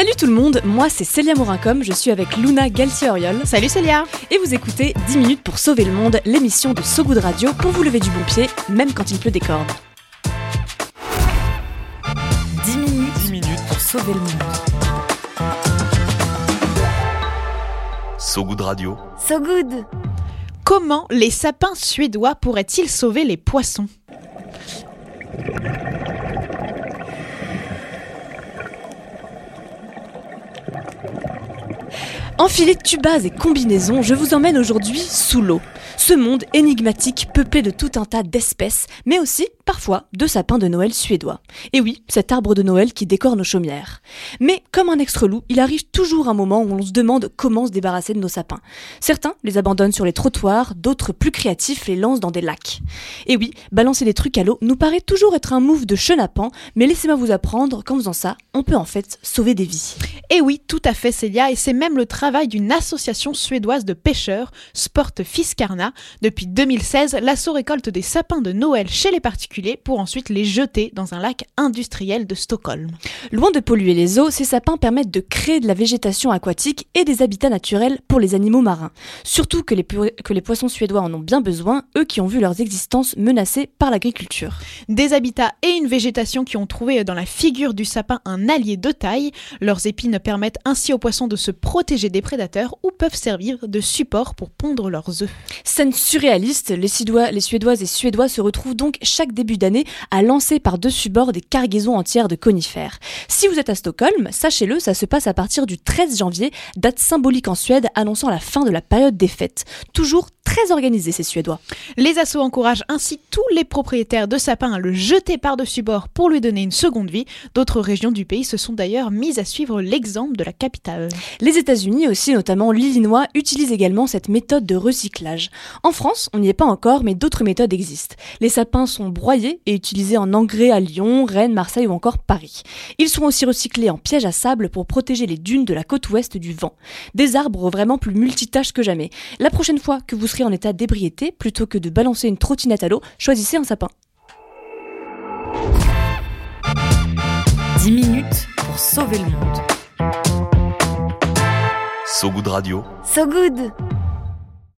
Salut tout le monde, moi c'est Célia Morincom, je suis avec Luna Galtier-Oriol. Salut Célia Et vous écoutez 10 minutes pour sauver le monde, l'émission de So Good Radio pour vous lever du bon pied, même quand il pleut des cordes. 10 minutes, 10 minutes pour sauver le monde. So Good Radio. So Good Comment les sapins suédois pourraient-ils sauver les poissons? Enfilés tubas et combinaisons, je vous emmène aujourd'hui sous l'eau. Ce monde énigmatique peuplé de tout un tas d'espèces, mais aussi parfois de sapins de Noël suédois. Et oui, cet arbre de Noël qui décore nos chaumières. Mais comme un extra-loup, il arrive toujours un moment où on se demande comment se débarrasser de nos sapins. Certains les abandonnent sur les trottoirs, d'autres plus créatifs les lancent dans des lacs. Et oui, balancer des trucs à l'eau nous paraît toujours être un move de chenapan, mais laissez-moi vous apprendre qu'en faisant ça, on peut en fait sauver des vies. Et oui, tout à fait Célia, et c'est même le travail d'une association suédoise de pêcheurs, Sport Fiskarna. Depuis 2016, l'assaut récolte des sapins de Noël chez les particuliers pour ensuite les jeter dans un lac industriel de Stockholm. Loin de polluer les eaux, ces sapins permettent de créer de la végétation aquatique et des habitats naturels pour les animaux marins. Surtout que les, que les poissons suédois en ont bien besoin, eux qui ont vu leurs existences menacées par l'agriculture. Des habitats et une végétation qui ont trouvé dans la figure du sapin un allié de taille. Leurs épines permettent ainsi aux poissons de se protéger des prédateurs ou peuvent servir de support pour pondre leurs œufs. Scène surréaliste, les, Suédois, les Suédoises et Suédois se retrouvent donc chaque début d'année à lancer par-dessus bord des cargaisons entières de conifères. Si vous êtes à Stockholm, sachez-le, ça se passe à partir du 13 janvier, date symbolique en Suède annonçant la fin de la période des fêtes. Toujours très organisés ces Suédois. Les assauts encouragent ainsi tous les propriétaires de sapins à le jeter par-dessus bord pour lui donner une seconde vie. D'autres régions du pays se sont d'ailleurs mises à suivre l'exemple de la capitale. Les États-Unis aussi, notamment l'Illinois, utilisent également cette méthode de recyclage. En France, on n'y est pas encore, mais d'autres méthodes existent. Les sapins sont broyés et utilisés en engrais à Lyon, Rennes, Marseille ou encore Paris. Ils sont aussi recyclés en pièges à sable pour protéger les dunes de la côte ouest du vent. Des arbres vraiment plus multitâches que jamais. La prochaine fois que vous serez en état d'ébriété, plutôt que de balancer une trottinette à l'eau, choisissez un sapin. 10 minutes pour sauver le monde. So Good Radio. So Good